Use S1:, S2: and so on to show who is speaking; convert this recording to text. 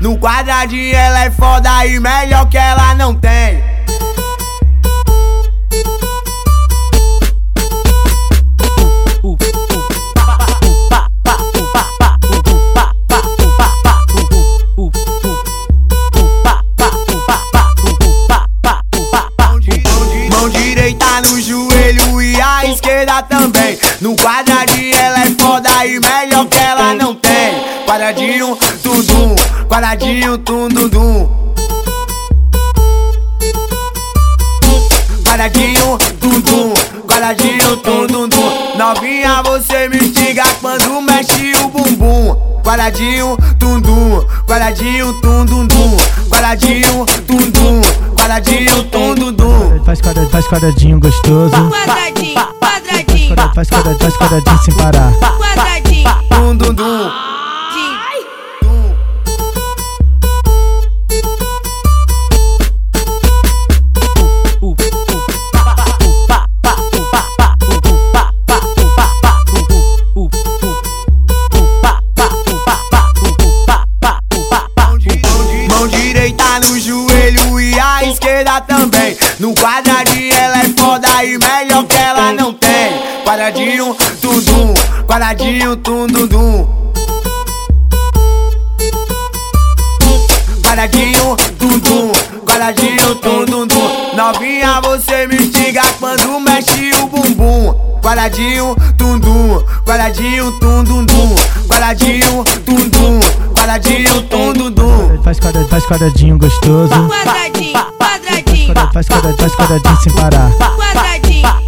S1: No quadradinho ela é foda e melhor que ela não tem. Mão direita no joelho e a esquerda também. No quadradinho ela é foda e melhor que ela não tem. Quadradinho, tudum, quadradinho, tum, dum, dum. Quadradinho, tum, dum, quadradinho, tum, dum, dum. Novinha, você me instiga quando mexe o bumbum. Quadradinho, tum, dum, quadradinho, tum, dum, dum. Quadradinho, tum, dum, quadradinho, tum, dum, dum.
S2: Faz quadradinho, faz quadradinho gostoso.
S3: Quadradinho, quadradinho,
S2: Faz quadradinho, faz quadradinho sem parar.
S3: quadradinho.
S1: Também. No quadradinho ela é foda e melhor que ela não tem. Quadradinho, tudum, quadradinho, tum, dum, dum. Quadradinho, tudum, quadradinho, tum, dum, dum. Novinha, você me instiga quando mexe o bumbum. Quadradinho, tum, dum, quadradinho, tum, dum, dum. Quadradinho, tum, dum, quadradinho, tum, dum, dum.
S2: Faz quadradinho, faz quadradinho gostoso.
S3: Quadradinho, quadradinho,
S2: Faz quadradinho, faz quadradinho sem parar.
S3: quadradinho.